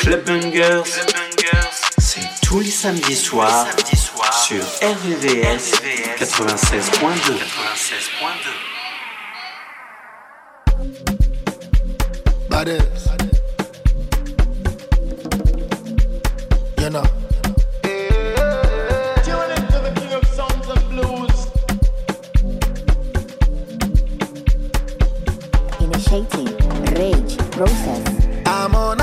Club Bangers, c'est tous les samedis soirs soir sur RVVS 96.2. Badass. You know. Initiating rage process. I'm unavailable.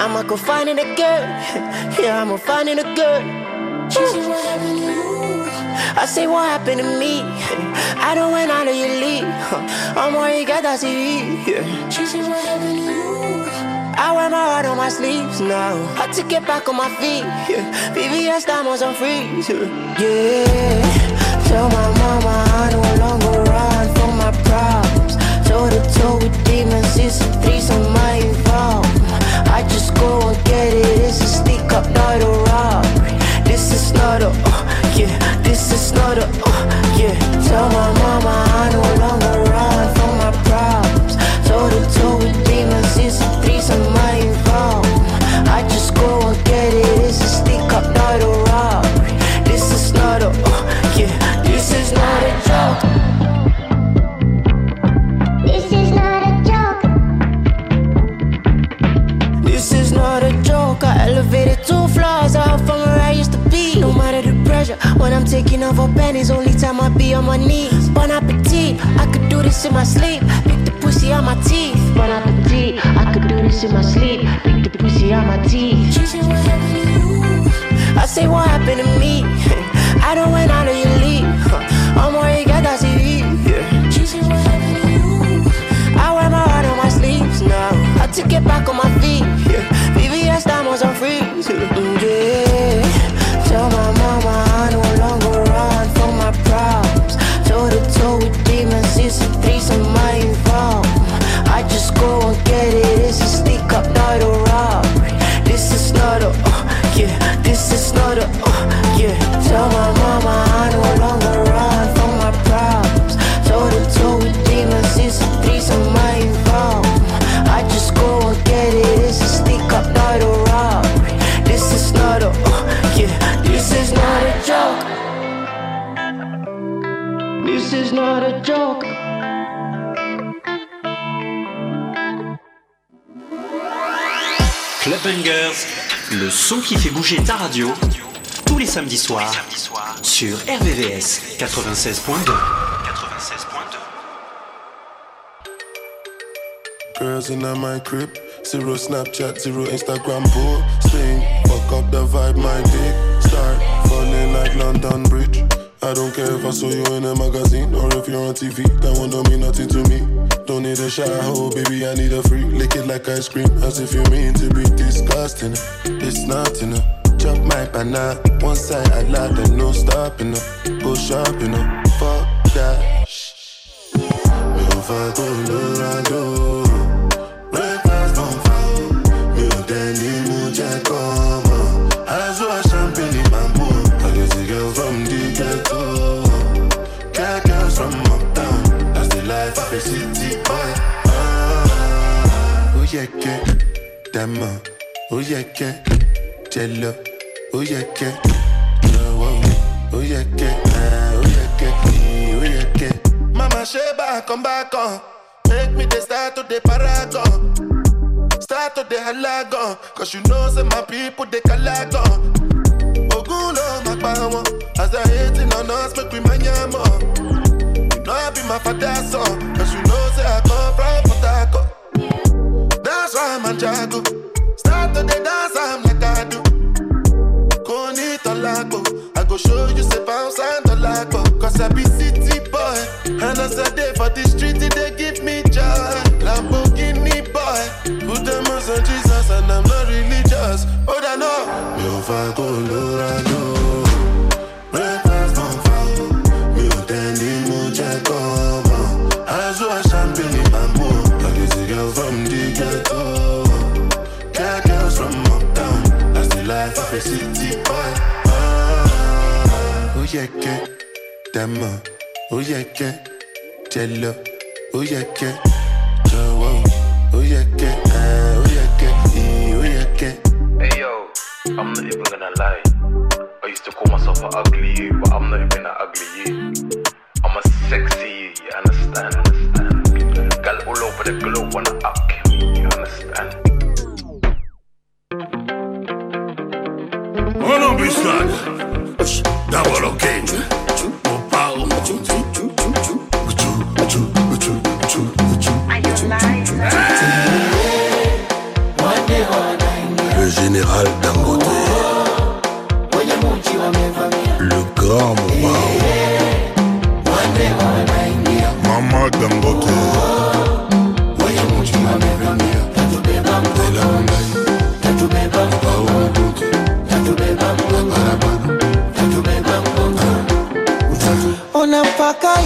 I'ma go finding a girl. Yeah, I'ma finding a girl. Woo. I say what happened to me. I don't went out of your league. I'm where you got that TV. Yeah. I wear my heart on my sleeves now. Had to get back on my feet. Yeah. VVS diamonds on freeze. Yeah. Tell my mama I no longer run from my problems. Toe to toe with demons, it's a threesome I involved. I just go and get it. It's a sneak up, not a robbery. This is not a, uh, yeah. This is not a, uh, yeah. Tell my mama I no longer run from my problems. Toe to when I'm taking off over pennies, only time I be on my knees. Bon appetit, I could do this in my sleep. Pick the pussy out my teeth. Bon appetit, I could do this in my sleep. Pick the pussy out my teeth. I say what happened to me. I don't went out of your league. I'm where you got that TV. Yeah. I wear my heart on my sleeves now. I to get back on my feet. Yeah. VVS diamonds on days. This is not a joke. Club Bangers, le son qui fait bouger ta radio, tous les samedis soirs, sur RVVS 96.2. Girls in my crib, zero Snapchat, zero Instagram posting. Fuck up the vibe, my dick start falling like London Bridge. I don't care if I saw you in a magazine or if you're on TV. That one don't mean nothing to me. Don't need a shower, oh baby, I need a free. Lick it like ice cream, as if you mean to be disgusting. It's nothing. Chop my banana, one side I like, and no stopping. Go shopping, fuck that. Me on fire, Colorado. Breakfast yẹ kẹ́ dàmọ́. Ó yẹ kẹ́ jẹ lọ. Ó yẹ kẹ́ lọ́wọ́. Ó yẹ kẹ́ ó yẹ kẹ́ ó yẹ kẹ́. Mama ṣe. Make me the start to the paragon. Start to the halagon. Cause you know, say my people, they calagon. Ogun lo ma pa wọn. As they hating on us, make we manya more. You know be my father's son. Cause you know, say I come from Why I'm a jago. Start to the dance, I'm like I do. Koni tolago. I go show you say bounce and tolago. Cause I be city boy. And as I day for the street, they give me joy. Lamborghini boy. Put them on Jesus and I'm not religious. Oh, I know. Me city boy. Ah, ó yẹ kẹ́ dàmọ́. Ó yẹ kẹ́ jẹ lọ. Ó yẹ kẹ́ jọ̀wọ́. Ó yẹ kẹ́ ah, ó yẹ kẹ́ ì- ó yẹ kẹ́. Hey yo, I'm not even gonna lie. I used to call myself an ugly you, but I'm not even an ugly you. I'm a sexy you, you understand? Understand? Gal all over the globe wanna up D'abord au cage. Le général.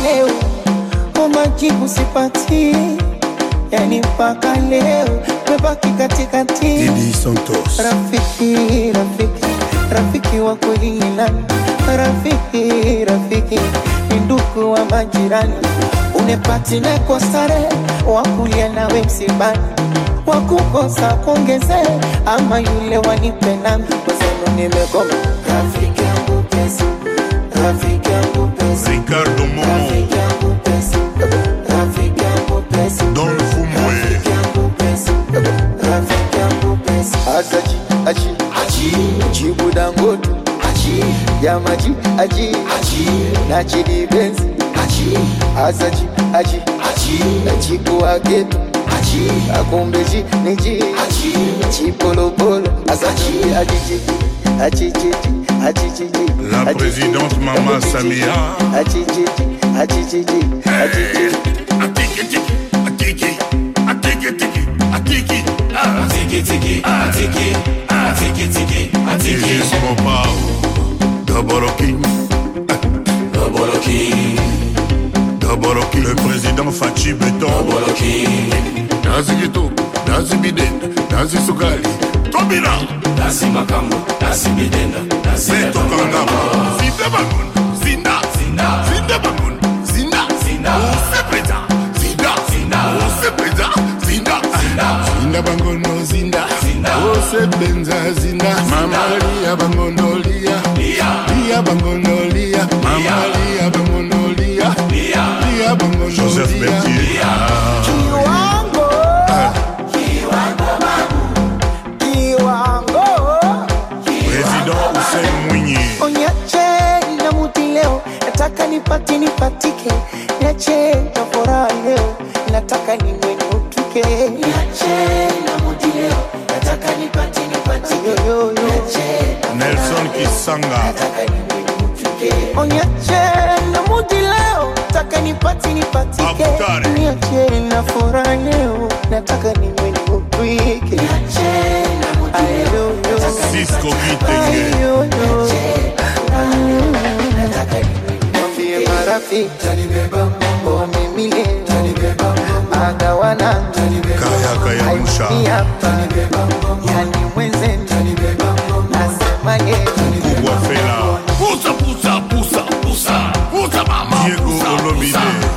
Leo kwa majibu sipati, yani mpaka leo mebaki katikati. Didi Santos. Rafiki, rafiki, rafiki wa kweli? Rafiki, rafiki ni ndugu wa majirani, unepati sare wakulia nawe msibani, wakukosa kuongeze ama yule wanipe nami kwezenu nimegoma. Rafiki yangu pesa, rafiki yangu pesa, asaji aji. Nachikuwa getu akumbeji niji asaji ajiji achijiji achijiji La présidente Mama Samia. naboloki le président faci beton naboloki nazi kitoko nazi bidenda nazi sukali tobina. Nasi makambo nasi bidenda nasetokangama zinde bangun zinda zinde bangun zinda osepeza zinda osepeza zinda zinda bangono zinda. Osepenza zinda. Mamalia bangono lia. Lia. Bangono lia. Mamalia bangono lia. ya bongo Nelson Kisanga. Nataka nitike, onyache na mudi leo, taka nipati nipatike, niache na furaha leo, nataka niwe nikupike, niache na mudi leo, nataka nipatike, nataka niwe nikupike, marafiki. Tanibeba mambo wamemile, tanibeba mambo agawana, tanibeba kaya kaya musha, tanibeba mambo yani mwenzenu.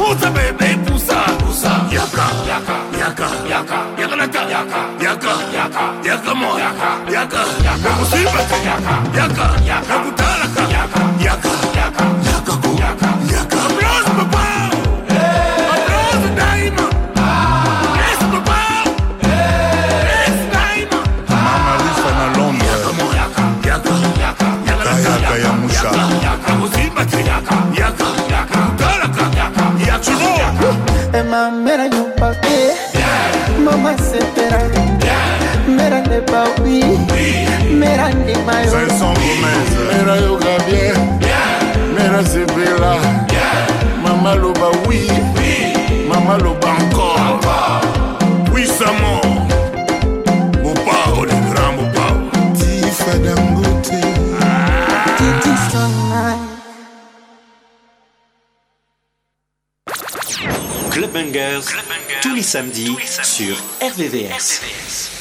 Pusa. Bebe, pusa. Pusa. Yaka. Yaka. Yaka. Yaka. Yaka naka. Yaka. Yaka. Yaka. Yaka mo. Yaka. Yaka. Yaka. Musiba. Yaka. Yaka. Yaka. Kutalaka. Yaka. Yaka. babi mera ndima yomera yoka bien mera sepela mama loba wi mama loba encore. Puissamment mon pao le grand mon Clubbangers, ah. Club tous les samedis, tous les samedis. sur RVVS.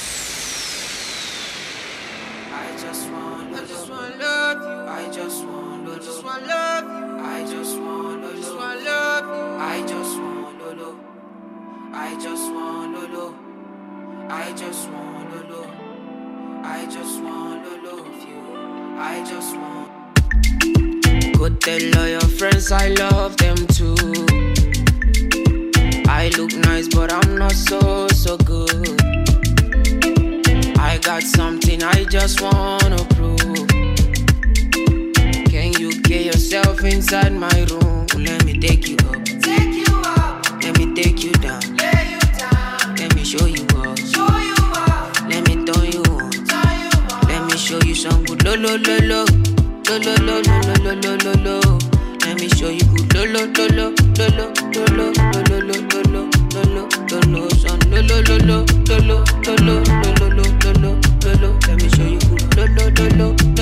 Look nice, but I'm not so so good. I got something I just wanna prove. Can you get yourself inside my room? Let me take you up. Take you up. Let me take you down. Lay you down. Let me show you up. Show you up. Let me turn you on. Turn you on. Let me show you some good lo lo lo lo. Lo lo lo lo lo lo lo lo. Let me show you good lo lo lo lo lo lo lo lo lo lo lo lo lo lo lo lo lo lo lo lo lo lo Let me show you lo lo lo lo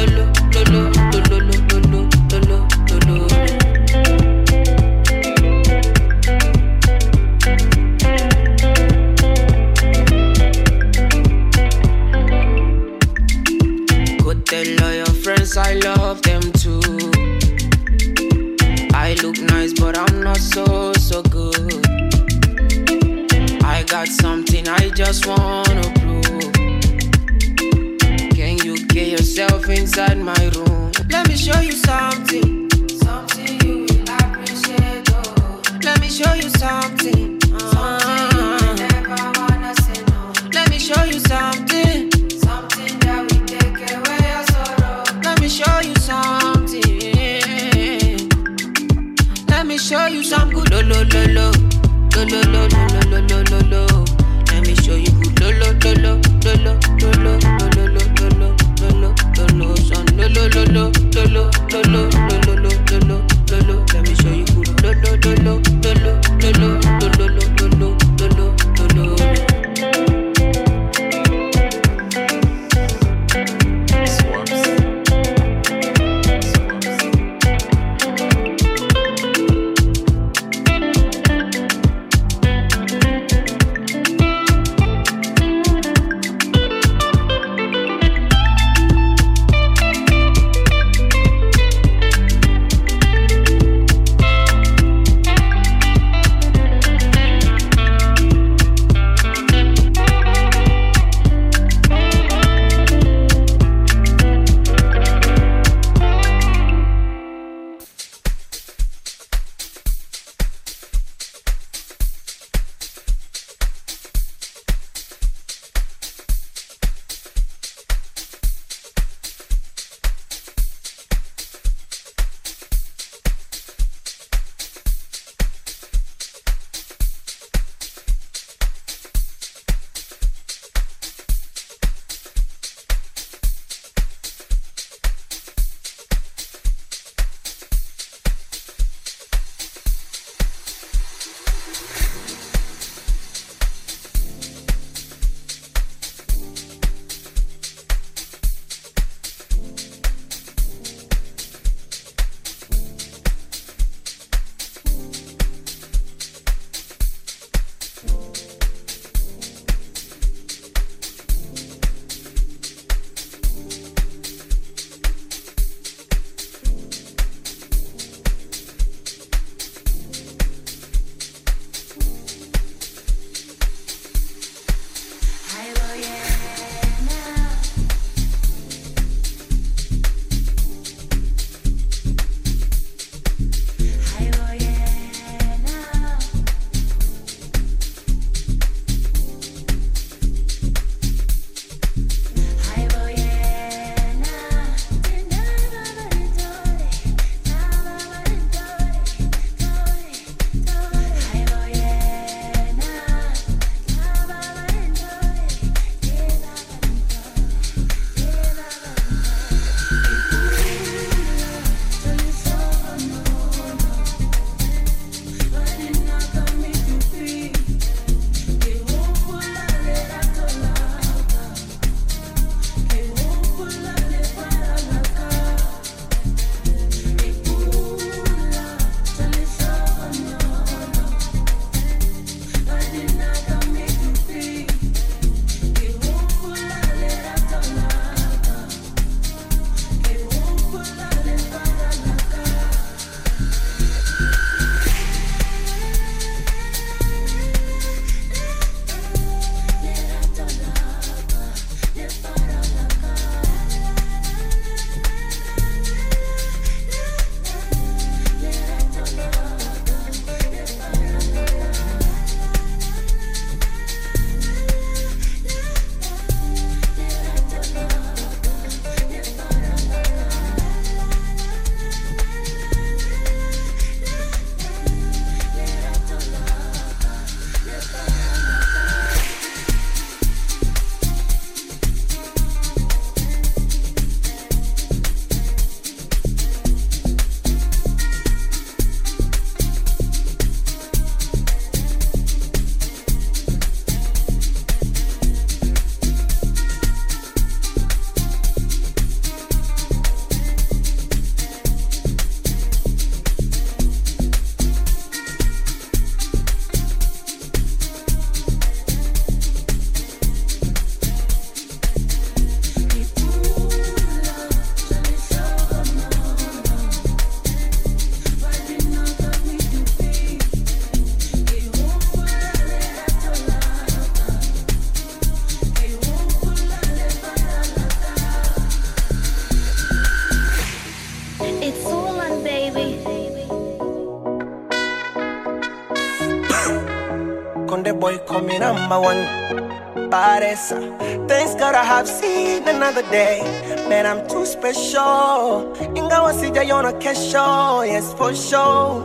Baddest. Thanks God I have seen another day. Man, I'm too special. Ingawa sijaiona kesho, yes for sure.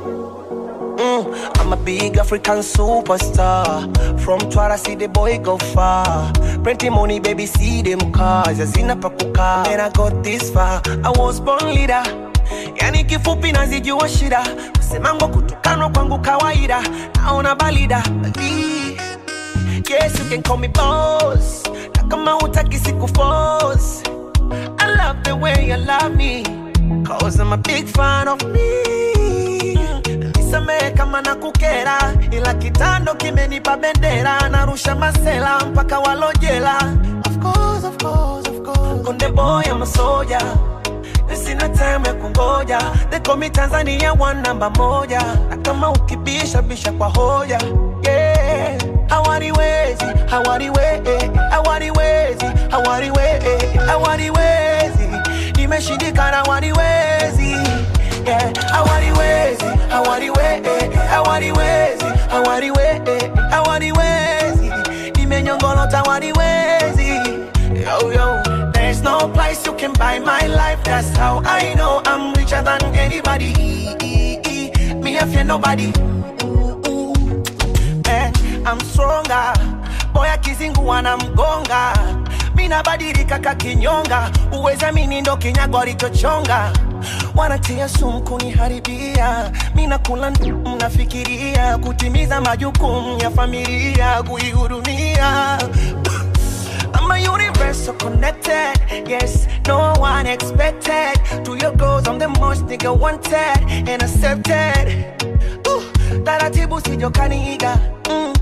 Mm, I'm a big African superstar. From Twara, see the boy go far. Plenty money, baby, see them cars. Yazina pakuka. Man, I got this far. I was born leader. Yani kifupi nazijua shida. Kusemango kutukanwa kwangu kawaida. Naona balida. Yes, you can call me boss. Na kama hutaki siku force. I love the way you love me. Cause I'm a big fan of me. Nisamehe kama na kukera, ila kitando kimenipa bendera, narusha masela mpaka walojela. Of course, of course, of course. Konde boy, I'm a soldier. Sina time ya kungoja, they call me Tanzania one namba moja, na kama ukibisha bisha kwa hoja. Hawaniwezi, hawaniwezi, hawaniwezi, hawaniwezi, hawaniwezi, nimeshindikana hawaniwezi yeah. I want it easy. I want it easy. I want it easy. I want it Hawaniwezi, hawaniwezi, hawaniwezi, hawaniwezi, hawaniwezi, nimenyongolota hawaniwezi yo yo. There's no price you can buy my life. That's how I know I'm richer than anybody. Me, I fear nobody. I'm stronger. Boya kizingu wana mgonga, mina nabadilika kakinyonga. Uweza mini ndo kinyago alichochonga. Wanatia sumu kuniharibia. Mi nakula mnafikiria kutimiza majukumu ya familia, kuihudumia. I'm a universal connected. Yes, no one expected. To your goals, I'm the most nigga wanted and accepted. Ooh, taratibu sijokaniiga mm.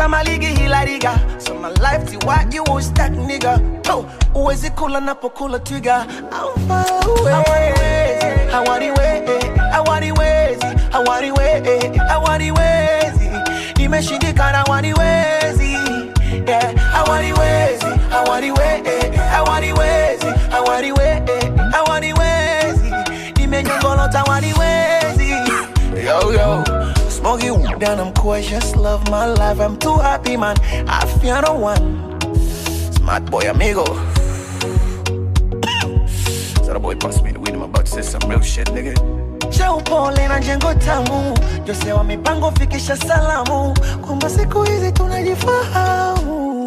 Kama ligi hila riga so my life ti what you was that nigga oh, uwezi kula napokula twiga I'm far away hawaniwezi hawaniwezi hawaniwezi hawaniwezi nimeshindikana hawaniwezi yeah hawaniwezi hawaniwezi hawaniwezi hawaniwezi hawaniwezi nimenyongolota hawaniwezi yo yo Smoky down, I'm just love my life. I'm too happy, man. I feel no one. Smart boy, amigo. so the boy passed me the weed, I'm about to say some real shit, nigga. cha upole na jengo tamu, Jose wa mipango fikisha salamu, kwamba siku hizi tunajifahamu.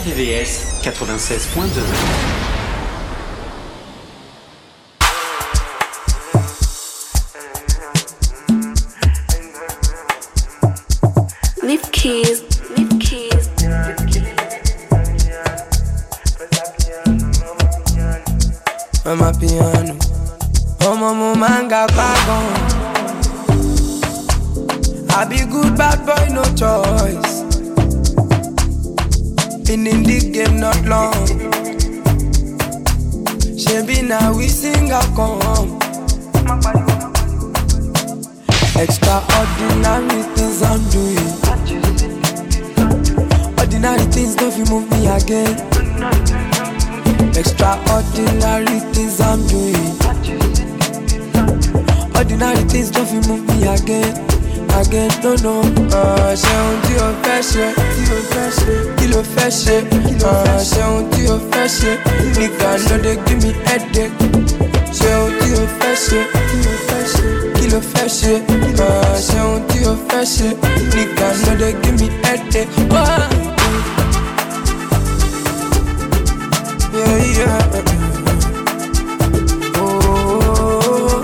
RVVS 96.2. Ló fẹ́ ṣe? Uh, ṣe ohun tí o fẹ́ ṣe. Nìkan give me headache. Wah! Yeah, yeah. Oh,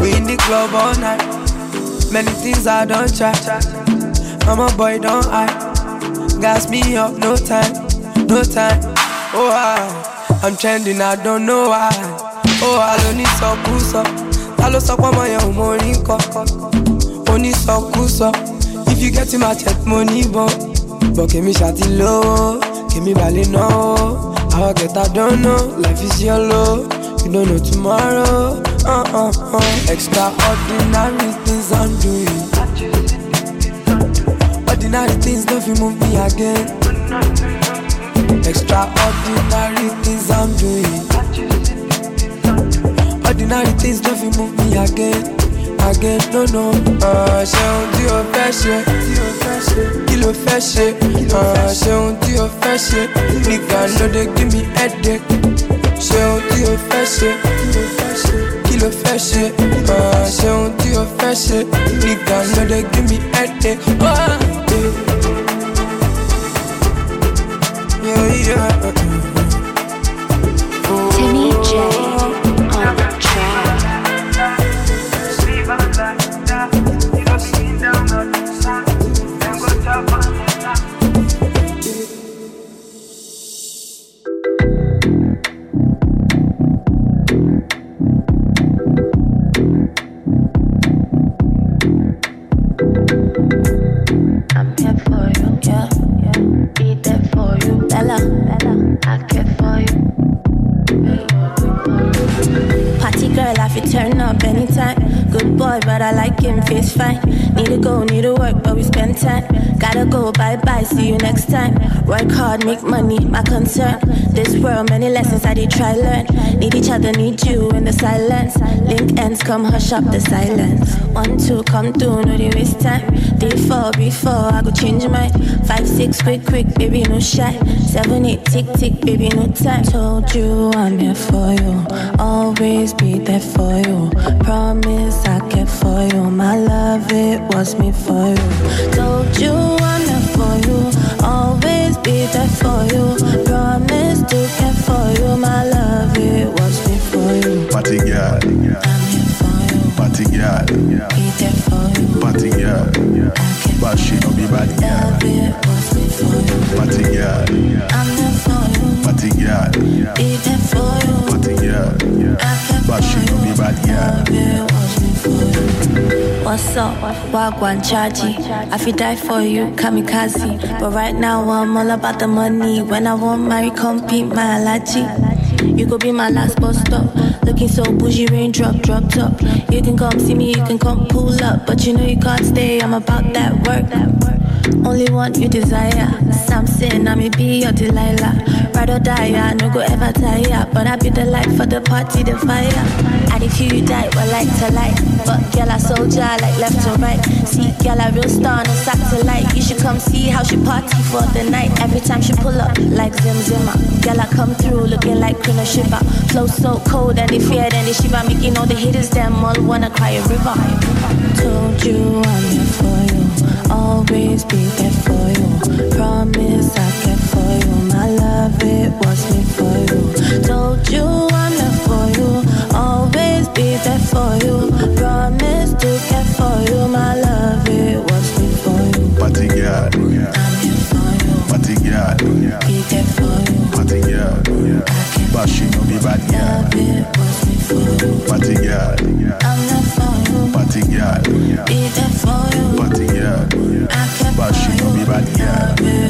we in the club all night. Many things I don't try. I'm a boy, don't I? Gas me up, no time, no time. Oh, I, I'm trending, I don't know why. Oh, I don't need so cool, so. I lost up on my own money, Only so cool, so. If you get in my check money, but. But give me shawty low, give me ballet no. I'll get I don't life is yellow. You don't know tomorrow. Uh uh uh. Extraordinary things I'm doing. Ordinary things don't feel move me again. Extraordinary things I'm doing. Ordinary things don't feel move me again. Again, no no. Uh, ṣe ohun tí o fẹ́ ṣe. Kí ló fẹ́ ṣe? Uh, ṣe ohun tí o fẹ́ ṣe. Nìkan ló dé give me headache. Ṣe ohun tí o fẹ́ ṣe. Kí ló fẹ́ ṣe? Uh, ṣe ohun tí o fẹ́ ṣe. Nìkan ló dé give me headache. Oh, yeah, yeah. Bella. I care for you. Party girl, I fit turn up anytime. Boy, but I like him, face fine. Need to go, need to work, but we spend time. Gotta go, bye bye, see you next time. Work hard, make money, my concern. This world, many lessons I did try learn. Need each other, need you in the silence. Link ends, come hush up the silence. One, two, come through, no they waste time. Three, four, before I go change my Five, six, quick, quick, baby, no shy. Seven, eight, tick, tick, baby, no time. Told you I'm here for you. Always be there for you. Promise I care for you. My love, it was me for you. Told you I'm there for you. Always be there for you. Promise to care for you. My love, it was me for you. Party girl. I'm here for you. Party girl. Be there for you. Party girl. But she no be bad girl. Love, it was me for you. Party girl. I'm there for you. Party girl. Party girl. But she no be bad girl. What's up? Wagwan Chaji. I feel die for you, kamikaze. But right now I'm all about the money. When I want marry, compete my allergy. You could be my last bus stop. Looking so bougie, raindrop, drop top. You can come see me, you can come pull up. But you know you can't stay, I'm about that work. that work. Only one you desire. Something, I may be your Delilah. Ride or die, I no go ever tire. But I be the light for the party, the fire. And if you die, well, like to light. But girl, I soldier, like left to right. See, girl, I real star on a satellite. You should come see how she party for the night. Every time she pull up, like Zim Zimmer. Girl, I come through looking like of Shiva. Flow so cold and they fear, then they shiver. Making all the haters, them all wanna cry a river. Told Always be there for you. Promise I care for you. My love, it was me for you. Told you I'm there for you. Always be there for you. Promise to care for you. My love, it was me for you. Party girl, I'm here for you. party girl, Be there for you. party girl. But she no be bad girl. Love, it was me for you. Party girl, I'm there for you. party girl, Be there for you. party girl. I care But she you. be bad girl.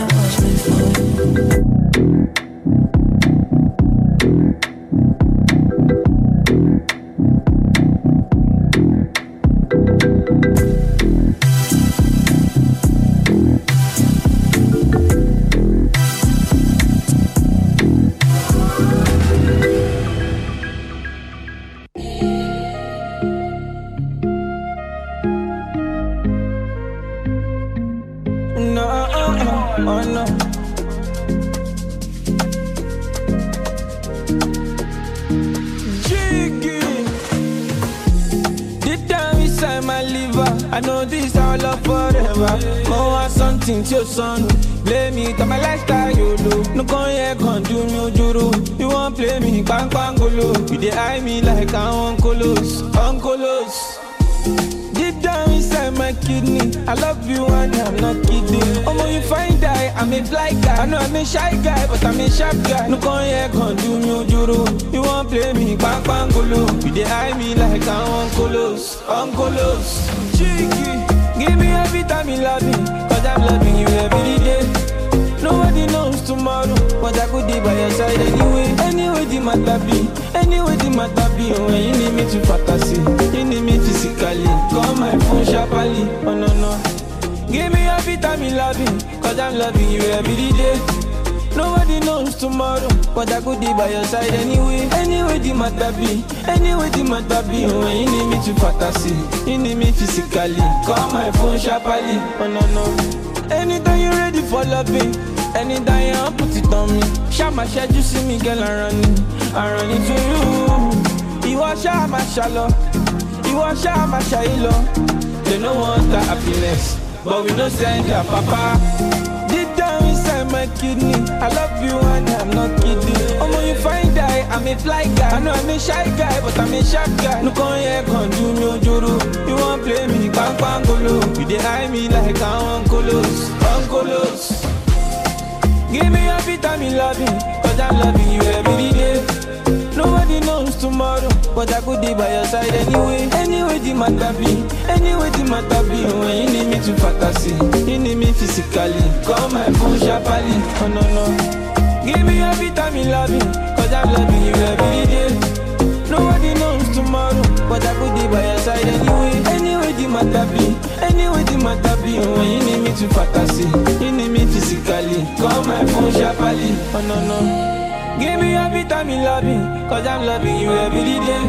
Your side anyway. Anyway, the matter be, anyway, the matter be. When you need me to fantasy, you need me physically. Call my phone sharply, oh no no. Give me you love me, cause I'm loving you every day. Nobody knows tomorrow, but I could be by your side anyway. Anyway, the matter be, anyway, the matter be. When you need me to fantasy, you need me physically. Call my phone sharply, oh no no. Anytime you're ready for loving, anytime you want put it on me. Shama shed you see me, girl, I run it, I run it to you. You are Shama shallow, you are Shama shailo. They no want the happiness, but we no send their papa. Deep down inside my kidney, I love you and I'm not kidding. Omo, you find die, I'm a fly guy. I know I'm a shy guy, but I'm a sharp guy. No con here, con do me ojoro. You won't play me, bang bang golo. You dey eye me like I'm uncolos, uncolos. Give me every time you love me, cause I'm loving you every day. Nobody knows tomorrow, but I could be by your side anyway. Anyway, the matter be, anyway, the matter be. When you need me to fantasy, you need me physically. Call my phone sharply, oh no no. Give me every time you love me, cause I'm loving you every day. But I could be by your side anyway. Anyway, the matter be, anyway, the matter be. When you need me to fantasy, you need me physically. Call my phone sharply, oh no no. Give me time you love me, cause I'm loving you every day.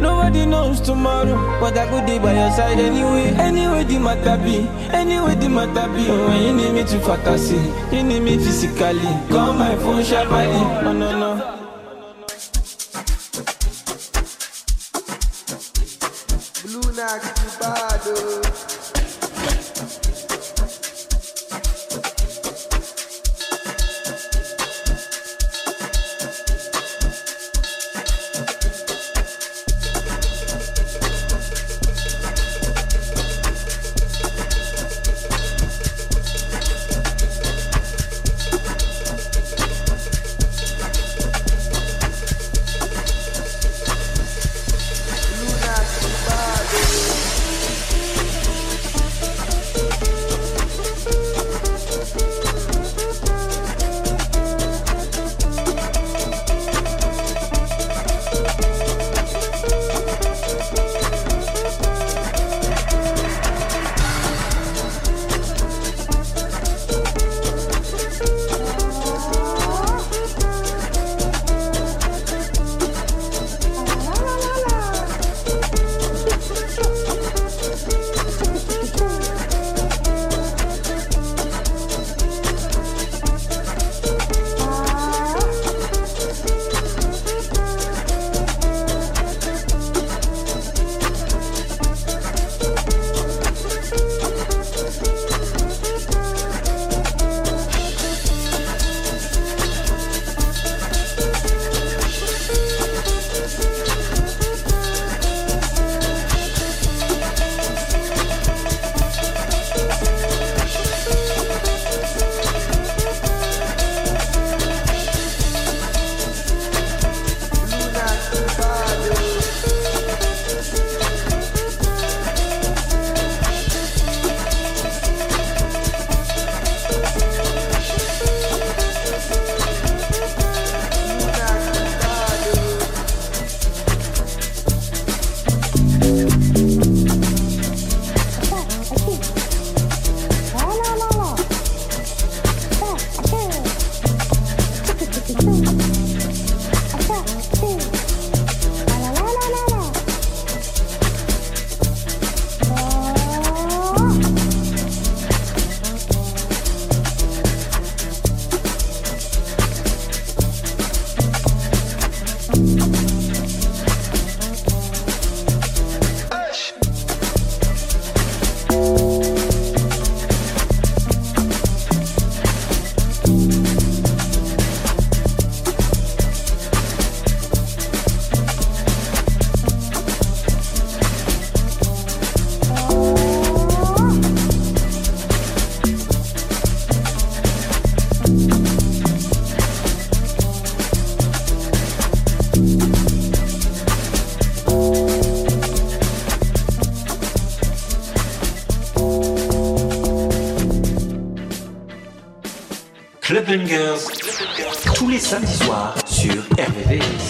Nobody knows tomorrow, but I could be by your side anyway. Anyway, the matter be, anyway, the matter be. When you need me to fantasy, you need me physically. Call my phone sharply, oh no no. good. Tous les samedis soirs sur RVVS.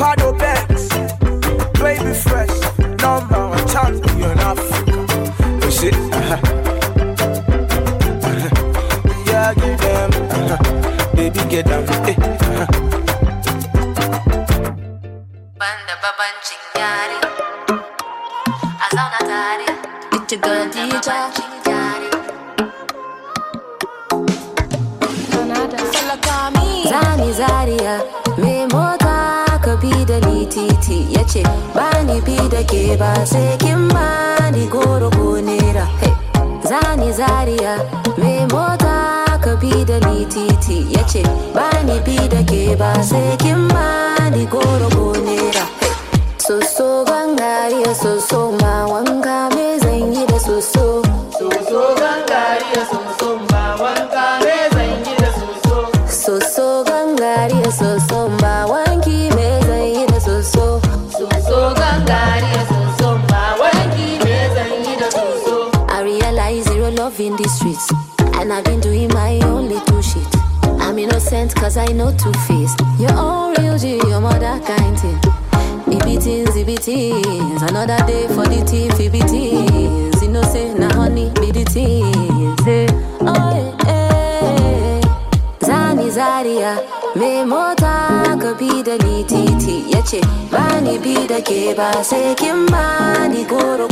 Ricardo Banks, Baby Fresh, number one champion Africa. Oh shit, uh-huh. Uh-huh. Yeah, give them, uh-huh. baby, get down, eh, uh-huh. Banda babancin yare a zauna tare It's your girl DJ. Titi ya ce ba ni bi da ke ba sai kin ba ni goro ko nera. Zani Zaria, me mota ka bi da ni titi ya ce ba ni bi da ke ba sai kin ba ni goro ko nera. Soso gangariya soso ma wanka cause I know two face. Your own real G, your mother kind thing. Ibitins, ibitins. Another day for the team, ibitins. You know, say, na honey, be the teens. Hey. Oh, yeah, yeah. Zani Zaria, me mota ka bi da ni titi ya ce ba ni bi da ke ba sai kin goro.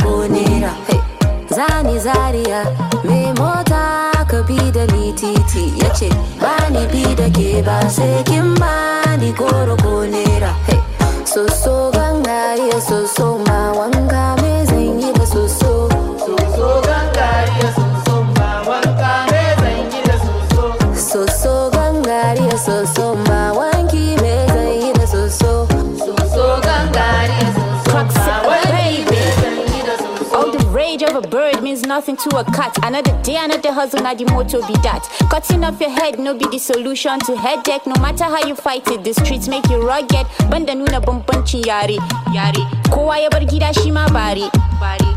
Hey. Zani Zaria, me mota ka bi da ni titi ya ce ba ni bi da ke ba sai kin ba ni goro ko nera. Soso gangariya soso ma wanga me zan yi da. Soso bird means nothing to a cat. Another day, another hustle, now the motto be that. Cutting off your head, no be the solution to headache. No matter how you fight it, the streets make you rugged. Banda nuna bambancin yare, yare. Kowa ya bar gida shi ma bare.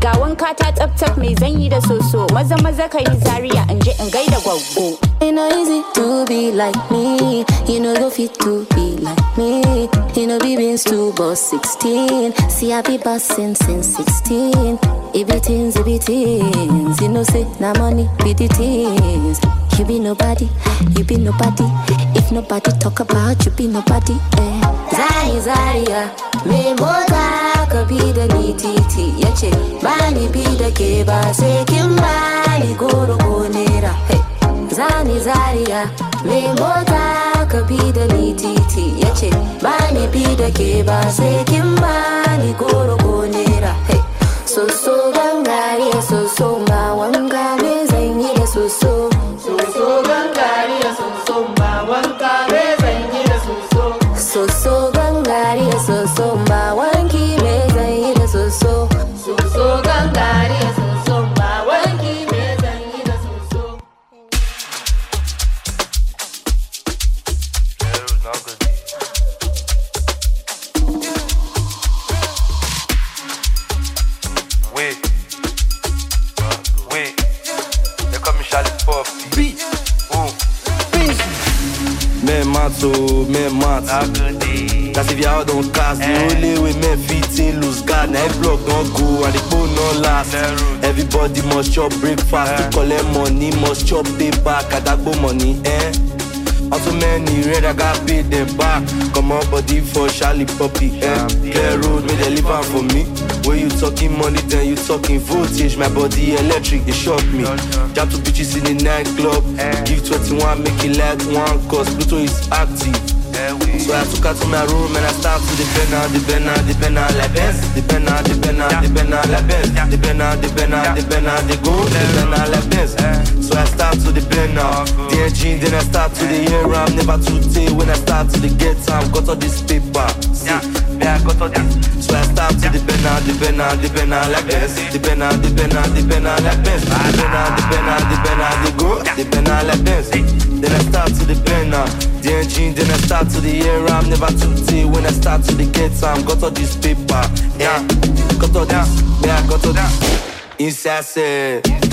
Ga wanka ta tsaf tsaf mai zanyi da soso maza maza ka yi zaria in je in gaida gwaggo. It no easy to be like me. You know go fit to be like me. You know be been to boss 16. See I be bossing since 16. It be things, it be things. You know say na money be the things. You be nobody, you be nobody. If nobody talk about you, be nobody. Eh. zani zariya me mota ka bi da ni titi? Ya ce bi da ke ba sai kin bani goro ko nera zani zariya me mota ka bi da ni titi? Ya ce ba bi da ke ba sai kin ba goro ko nera soso gangare soso ma wangare Mat oh, men mat. That's if y'all don't cast The only way men fit in lose God. Now every block don't go and the phone no last. Everybody must chop breakfast. To collect money must chop pay back. Adagbo money eh Also many red I got paid them back. Come on body for Charlie Poppy eh? Clear road make they am for me. When you talking money then you talking voltage. My body electric they shock me. Jab to bitches in the nightclub. Give 21 make it like one Cause Pluto is active so I took her to my room and I start to depend on, depend on, depend on like Benz Depend on, depend on, depend on like Benz Depend on, depend on, depend on the go Depend on like Benz So I start to depend on the engine Then I start to the air I'm never too tay when I start to the get time Got all this paper, see Yeah, I got all this So I start to depend on, depend on, depend on like Benz Depend on, depend on, depend on like Benz Depend on, depend on, depend on the go Depend on like Benz Then I start to depend on the engine Then I start to the air I'm never too tay when I start to the get time Got all this paper, yeah Got all this, yeah, got all this. Inside say Don't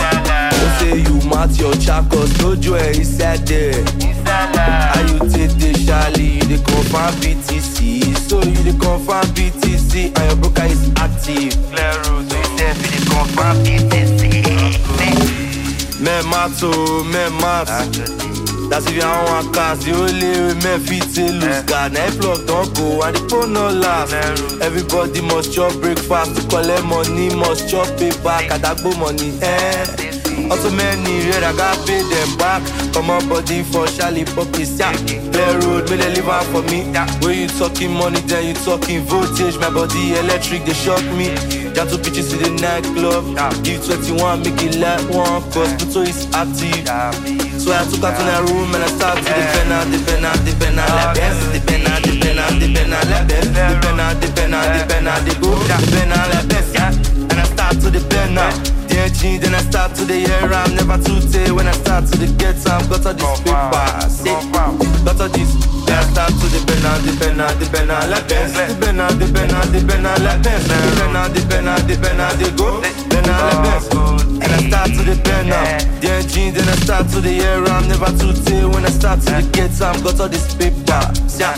say you mat your chakos No joy inside eh. there How you take the Charlie? You the confirm BTC So you the confirm BTC And your broker is active. Clear road, so you say for the confirm BTC. Men mat oh, men mat That's if you want cast The only men fit to lose. God Now if luck don't go and the phone no last. Everybody must chop breakfast To collect money must chop pay back Adagbo money. Eh Also many red I got pay them back. Come on body for Charlie Puppies yeah. Clear road make they leave out for me. When you talking money then you talking voltage. My body electric they shock me. Got two bitches in the nightclub. Give 21 make it like one. Cause Pluto is active. So I took her to the room and I start to depend on, depend on, depend on like Benz Depend on, depend on, depend on like Benz Depend on, depend on, depend on the go. Depend on like Benz, yeah. And I start to depend on the engine Then I start to the air I'm never too tay when I start to the get time Got all this paper, see Got all this Then I start to depend on, depend on, depend on like Benz Depend on, depend on, depend on like Benz Depend on, depend on, depend on the go Depend on like Benz And I start to depend on the engine Then I start to the air I'm never too tay when I start to the get time Got all this paper, yeah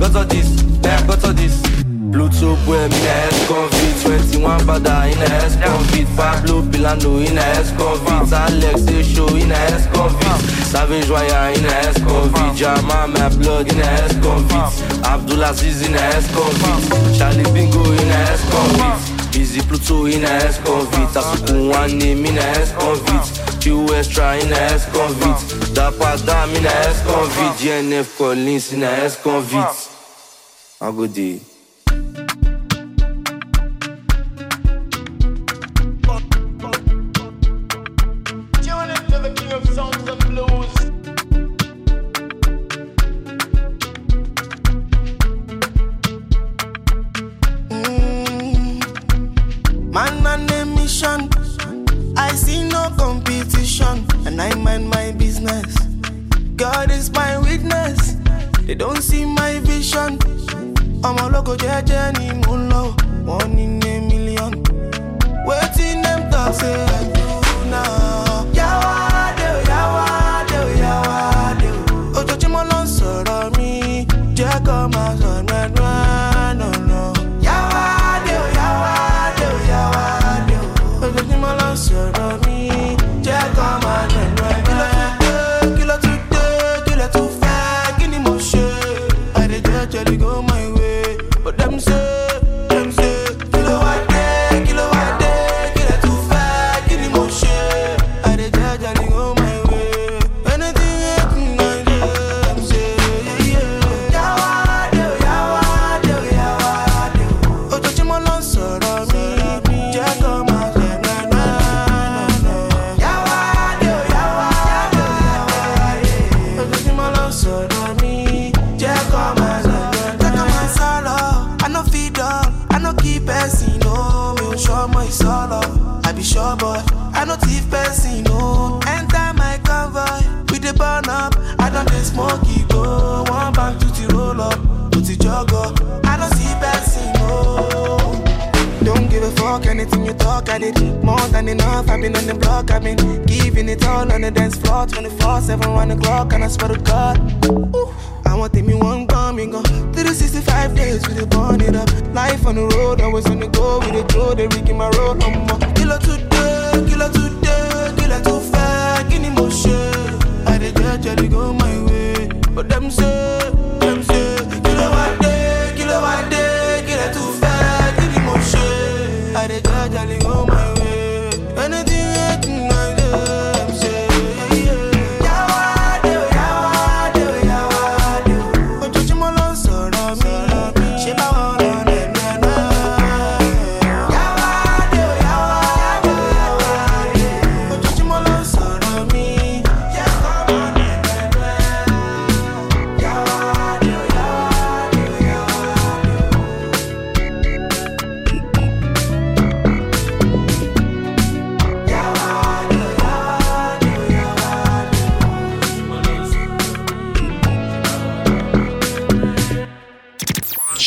Got all this, yeah, got all this Pluto boy, me na S-Convict 21 bada in a S-Convict Pablo Pilano in a S-Convict Alex Esho in a S-Convict Savage Wire in a S-Convict Jama my blood in a S-Convict Abdulaziz in a S-Convict Charlie Bingo in a S-Convict Busy Pluto in a S-Convict Asuku one name in a S-Convict Q Extra in a S-Convict Dapa Dam in a S-Convict GNF Collins in a S-Convict I go there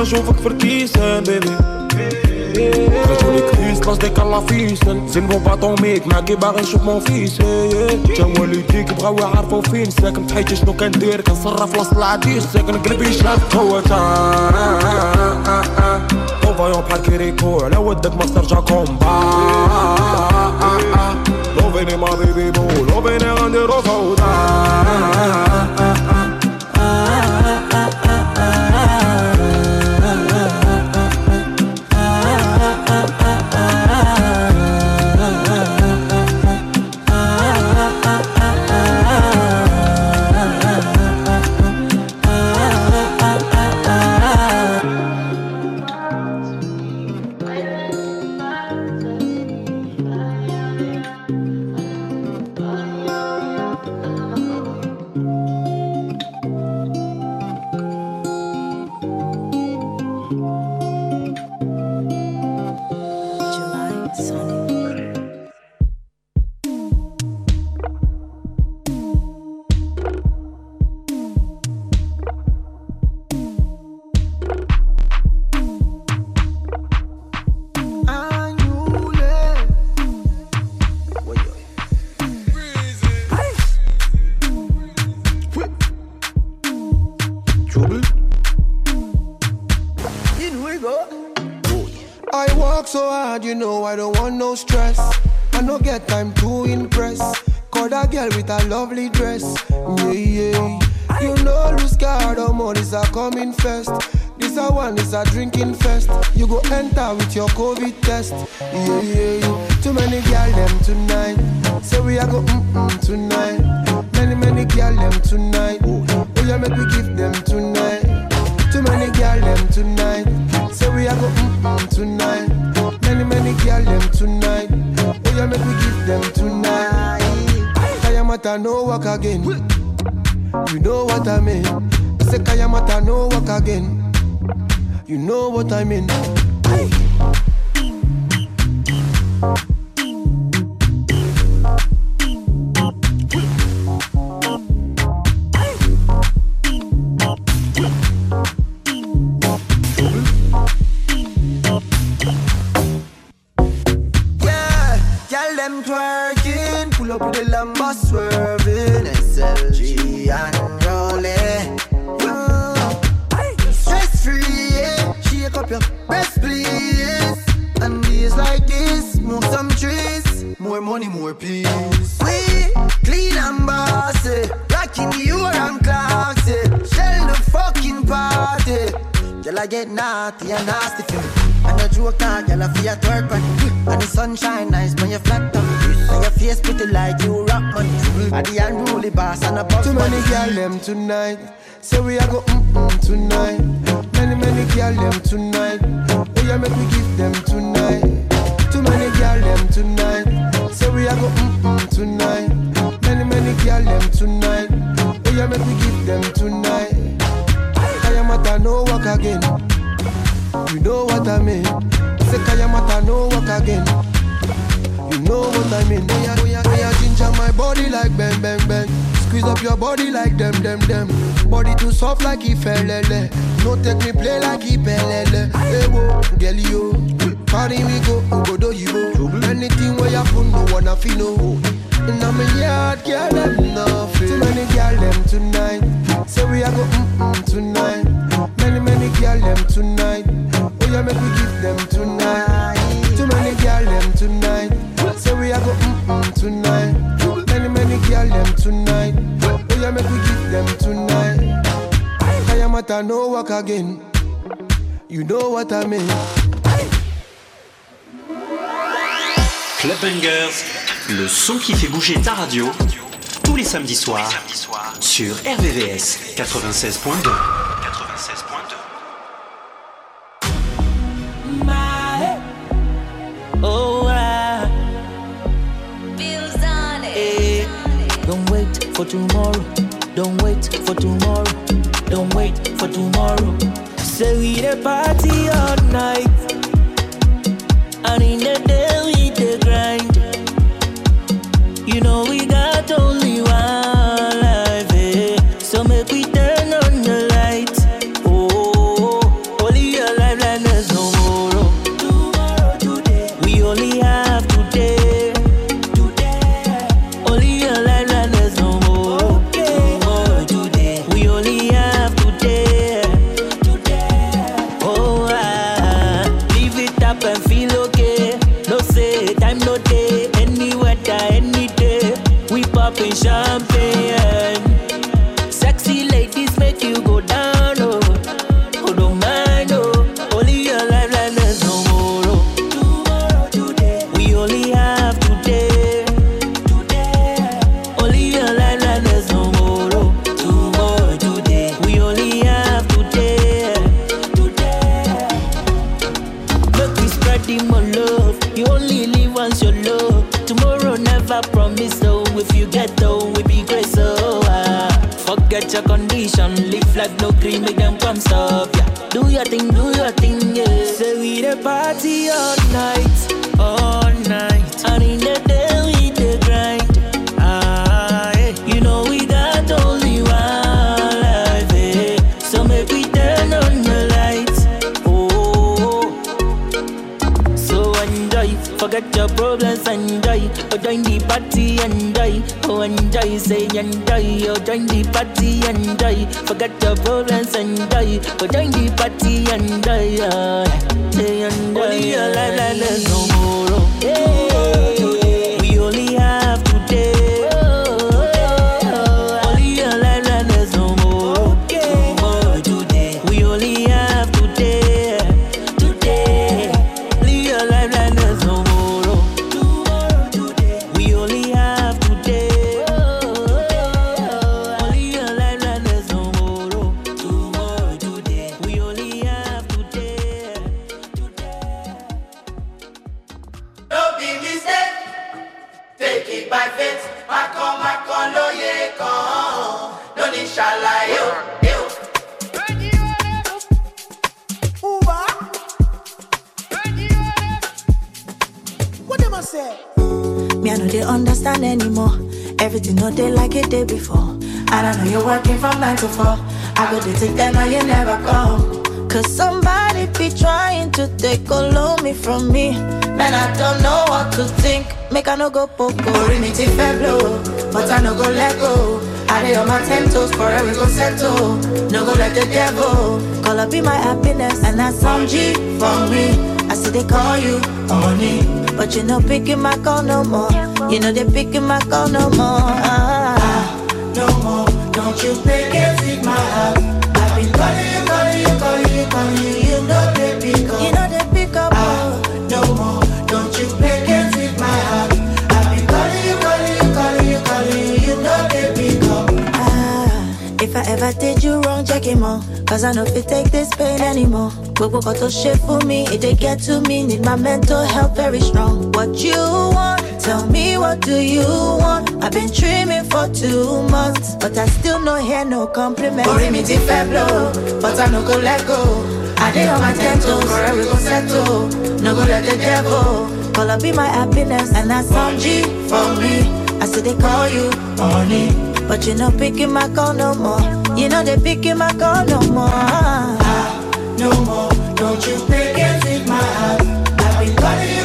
نبدا نشوفك في الكيسان بيبي رجولي كريس لاش ديك الله فيسن زين بو باطوميك معاكي باغي نشوف مون فيس تا والديك بغاو يعرفو فين ساكن تحيتي شنو كندير كنصرف لاص العديس ساكن قلبي شاف. قوة فايون بحال كيريكو على ودك ما استرجع كومبا لوفيني ما بيبي بو لوفيني غنديرو فوضى Kayamata no walk again. You know what I mean. I say Kayamata no walk again. You know what I mean. Hey. tonight. Many, many oh, we give them tonight. Too many them tonight. Say we are mm-mm tonight. Many, many them tonight. You know what I mean. Le son qui fait bouger ta radio tous les samedis soirs soir, sur RVVS 96.2. oh, eh, Don't wait for tomorrow. Don't wait for tomorrow. Don't wait for tomorrow. Say we the party all night. And in the day we the grind. You know we got never promise, so if you get though, we be great, so uh, Forget your condition, live life no dream, make them come stop, yeah. Do your thing, do your thing, yeah. Say we the party all night, oh, say enjoy. Oh, join the party, enjoy. Forget your problems, enjoy. Oh, join the party, enjoy. Oh, to four. I go to take them and you never come. Cause somebody be trying to take all of me from me. Man, I don't know what to think. Make I no go poco. Rimiti blow, but I no go let go. I lay on my ten toes, forever go settle. No go let the devil call up be my happiness, and that's some G for me. I see they call you honey, but you no picking my call no more. You know they picking my call no more. Ah, no more. Don't you pick it with my heart. I've been calling you, calling you, calling you, calling you. You know they pick up. You know they pick up. Ah, no more. Don't you pick it with my heart. I've been calling you, calling you, calling you, calling you. You know they pick up. Ah, if I ever did you wrong, check him out. Cause I know if you take this pain anymore. Gbogbo kan tó ṣe fún mi, it dey get to me. Need my mental health very strong. What you want? Tell me what do you want? I've been dreaming for two months, but I still no hear no compliment. Orí mi ti fẹ́ blow, but I no go let go. I dey on my ten toes, forever we go settle. No go let the devil call up be my happiness, and that's on G for me. I see they call you honey, but you no picking my call no more. You know they picking my call no more. Ah, no more. Don't you pick it with my heart. I've been calling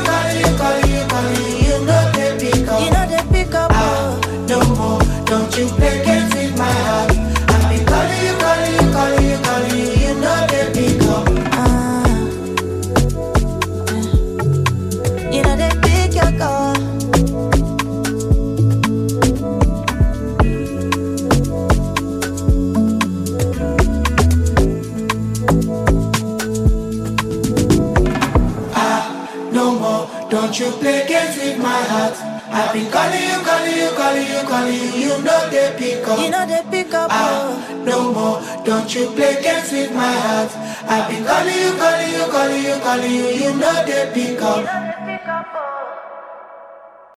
Don't you play games with my heart. I've been calling you, calling you, calling you, calling you. You know they pick up. You know they pick up. Ah, no more. Don't you play games with my heart. I've been calling you, calling you, calling you, calling you. You know they pick up.